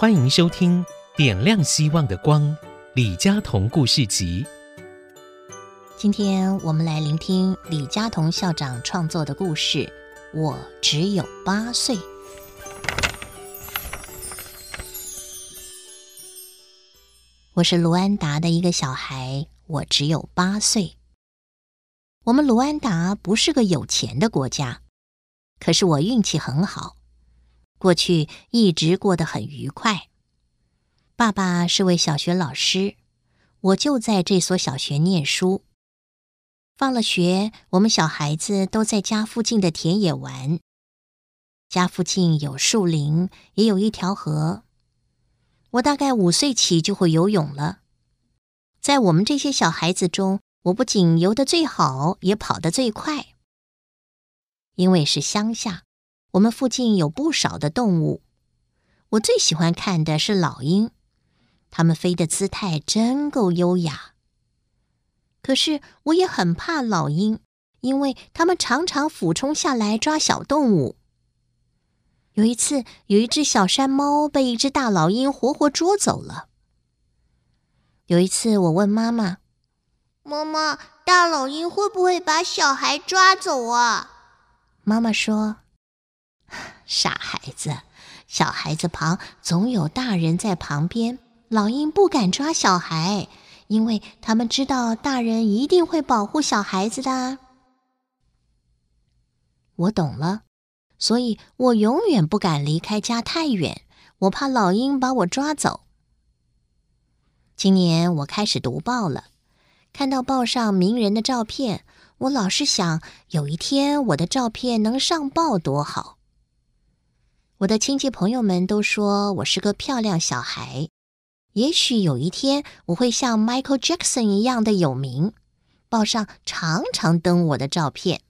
欢迎收听《点亮希望的光》李佳彤故事集。今天我们来聆听李佳彤校长创作的故事《我只有八岁》。我是卢安达的一个小孩，我只有八岁。我们卢安达不是个有钱的国家，可是我运气很好。过去一直过得很愉快。爸爸是位小学老师，我就在这所小学念书。放了学，我们小孩子都在家附近的田野玩。家附近有树林，也有一条河。我大概五岁起就会游泳了。在我们这些小孩子中，我不仅游得最好，也跑得最快。因为是乡下。我们附近有不少的动物，我最喜欢看的是老鹰，它们飞的姿态真够优雅。可是我也很怕老鹰，因为它们常常俯冲下来抓小动物。有一次，有一只小山猫被一只大老鹰活活捉走了。有一次，我问妈妈：“妈妈，大老鹰会不会把小孩抓走啊？”妈妈说。傻孩子，小孩子旁总有大人在旁边。老鹰不敢抓小孩，因为他们知道大人一定会保护小孩子的。我懂了，所以我永远不敢离开家太远，我怕老鹰把我抓走。今年我开始读报了，看到报上名人的照片，我老是想，有一天我的照片能上报多好。我的亲戚朋友们都说我是个漂亮小孩，也许有一天我会像 Michael Jackson 一样的有名，报上常常登我的照片。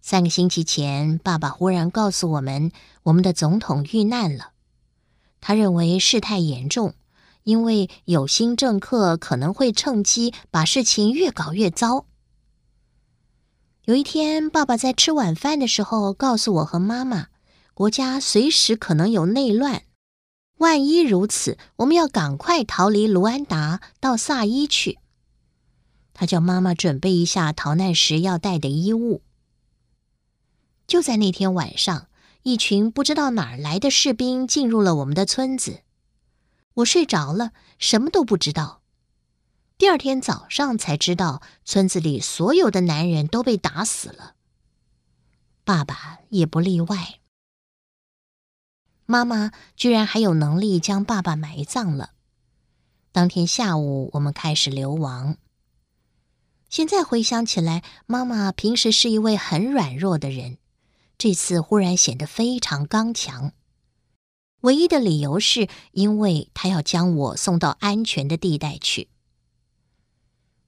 三个星期前，爸爸忽然告诉我们，我们的总统遇难了。他认为事态严重，因为有心政客可能会趁机把事情越搞越糟。有一天，爸爸在吃晚饭的时候告诉我和妈妈，国家随时可能有内乱。万一如此，我们要赶快逃离卢安达，到萨伊去。他叫妈妈准备一下逃难时要带的衣物。就在那天晚上，一群不知道哪儿来的士兵进入了我们的村子。我睡着了，什么都不知道。第二天早上才知道，村子里所有的男人都被打死了，爸爸也不例外。妈妈居然还有能力将爸爸埋葬了。当天下午，我们开始流亡。现在回想起来，妈妈平时是一位很软弱的人，这次忽然显得非常刚强。唯一的理由是因为她要将我送到安全的地带去。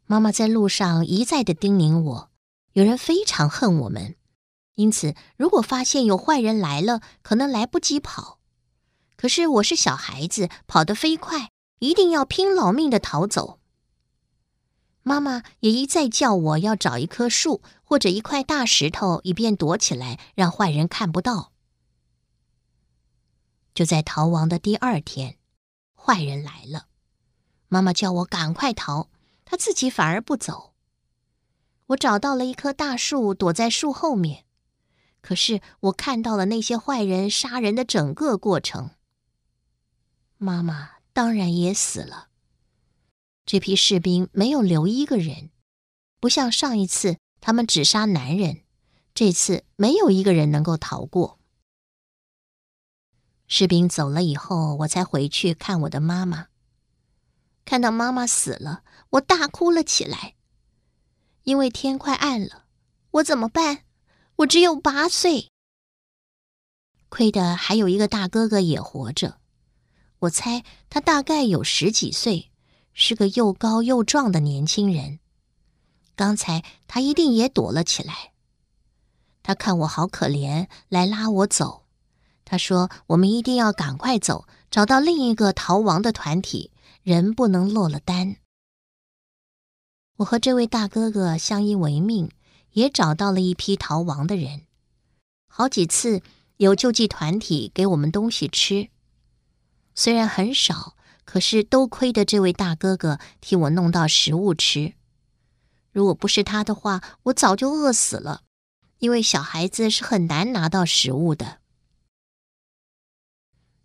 妈妈在路上一再的叮咛我，有人非常恨我们，因此如果发现有坏人来了，可能来不及跑。可是我是小孩子，跑得飞快，一定要拼老命的逃走。妈妈也一再叫我要找一棵树或者一块大石头，以便躲起来，让坏人看不到。就在逃亡的第二天，坏人来了，妈妈叫我赶快逃。他自己反而不走。我找到了一棵大树，躲在树后面。可是我看到了那些坏人杀人的整个过程。妈妈当然也死了。这批士兵没有留一个人，不像上一次他们只杀男人，这次没有一个人能够逃过。士兵走了以后，我才回去看我的妈妈。看到妈妈死了，我大哭了起来。因为天快暗了，我怎么办？我只有八岁。亏得还有一个大哥哥也活着，我猜他大概有十几岁，是个又高又壮的年轻人。刚才他一定也躲了起来。他看我好可怜，来拉我走。他说：“我们一定要赶快走，找到另一个逃亡的团体，人不能落了单。”我和这位大哥哥相依为命，也找到了一批逃亡的人。好几次有救济团体给我们东西吃，虽然很少，可是都亏得这位大哥哥替我弄到食物吃。如果不是他的话，我早就饿死了。因为小孩子是很难拿到食物的。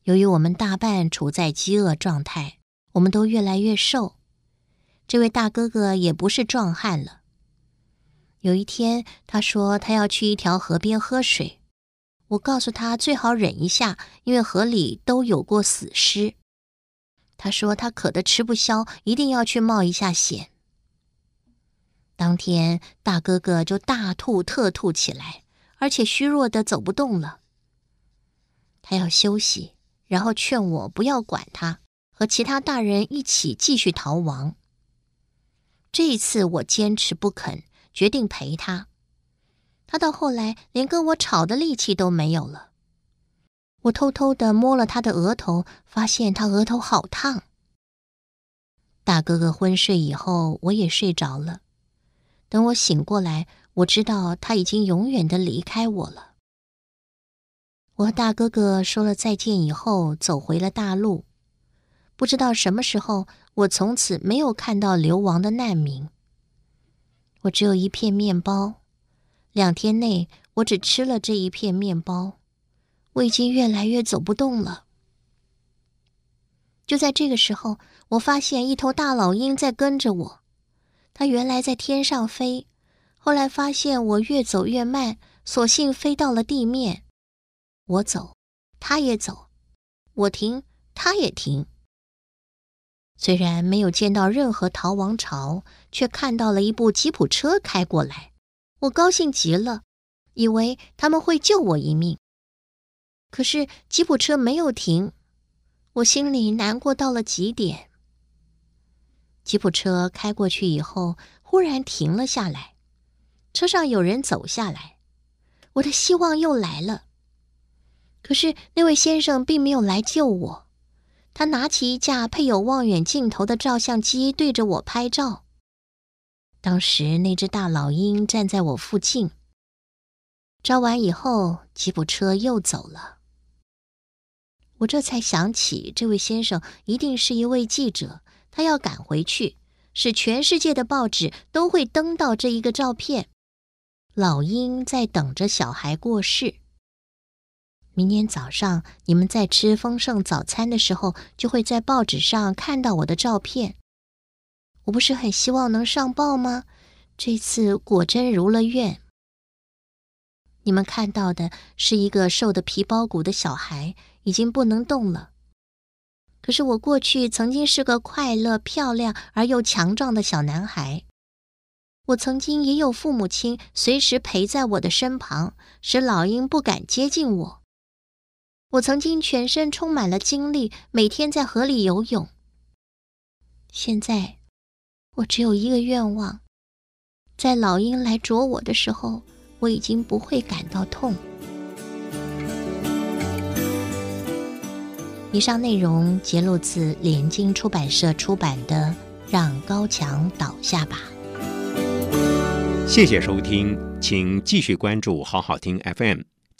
由于我们大半处在饥饿状态，我们都越来越瘦。这位大哥哥也不是壮汉了。有一天，他说他要去一条河边喝水。我告诉他最好忍一下，因为河里都有过死尸。他说他渴得吃不消，一定要去冒一下险。当天，大哥哥就大吐特吐起来，而且虚弱的走不动了。他要休息，然后劝我不要管他，和其他大人一起继续逃亡。这一次，我坚持不肯，决定陪他。他到后来连跟我吵的力气都没有了。我偷偷的摸了他的额头，发现他额头好烫。大哥哥昏睡以后，我也睡着了。等我醒过来，我知道他已经永远的离开我了。我和大哥哥说了再见以后，走回了大陆。不知道什么时候，我从此没有看到流亡的难民。我只有一片面包。两天内，我只吃了这一片面包，我已经越来越走不动了。就在这个时候，我发现一头大老鹰在跟着我。它原来在天上飞，后来发现我越走越慢，索性飞到了地面。我走，它也走；我停，它也停。虽然没有见到任何逃亡潮，却看到了一部吉普车开过来。我高兴极了，以为他们会救我一命。可是吉普车没有停，我心里难过到了极点。吉普车开过去以后，忽然停了下来，车上有人走下来，我的希望又来了。可是那位先生并没有来救我，他拿起一架配有望远镜头的照相机，对着我拍照。当时那只大老鹰站在我附近。照完以后，吉普车又走了。我这才想起，这位先生一定是一位记者，他要赶回去，使全世界的报纸都会登到这一个照片。老鹰在等着小孩过世。明天早上你们在吃丰盛早餐的时候，就会在报纸上看到我的照片。我不是很希望能上报吗？这次果真如了愿。你们看到的是一个瘦得皮包骨的小孩，已经不能动了。可是我过去曾经是个快乐、漂亮而又强壮的小男孩。我曾经也有父母亲随时陪在我的身旁，使老鹰不敢接近我。我曾经全身充满了精力，每天在河里游泳。现在。我只有一个愿望，在老鹰来啄我的时候，我已经不会感到痛。以上内容节录自联经出版社出版的《让高墙倒下吧》。谢谢收听，请继续关注好好听 FM，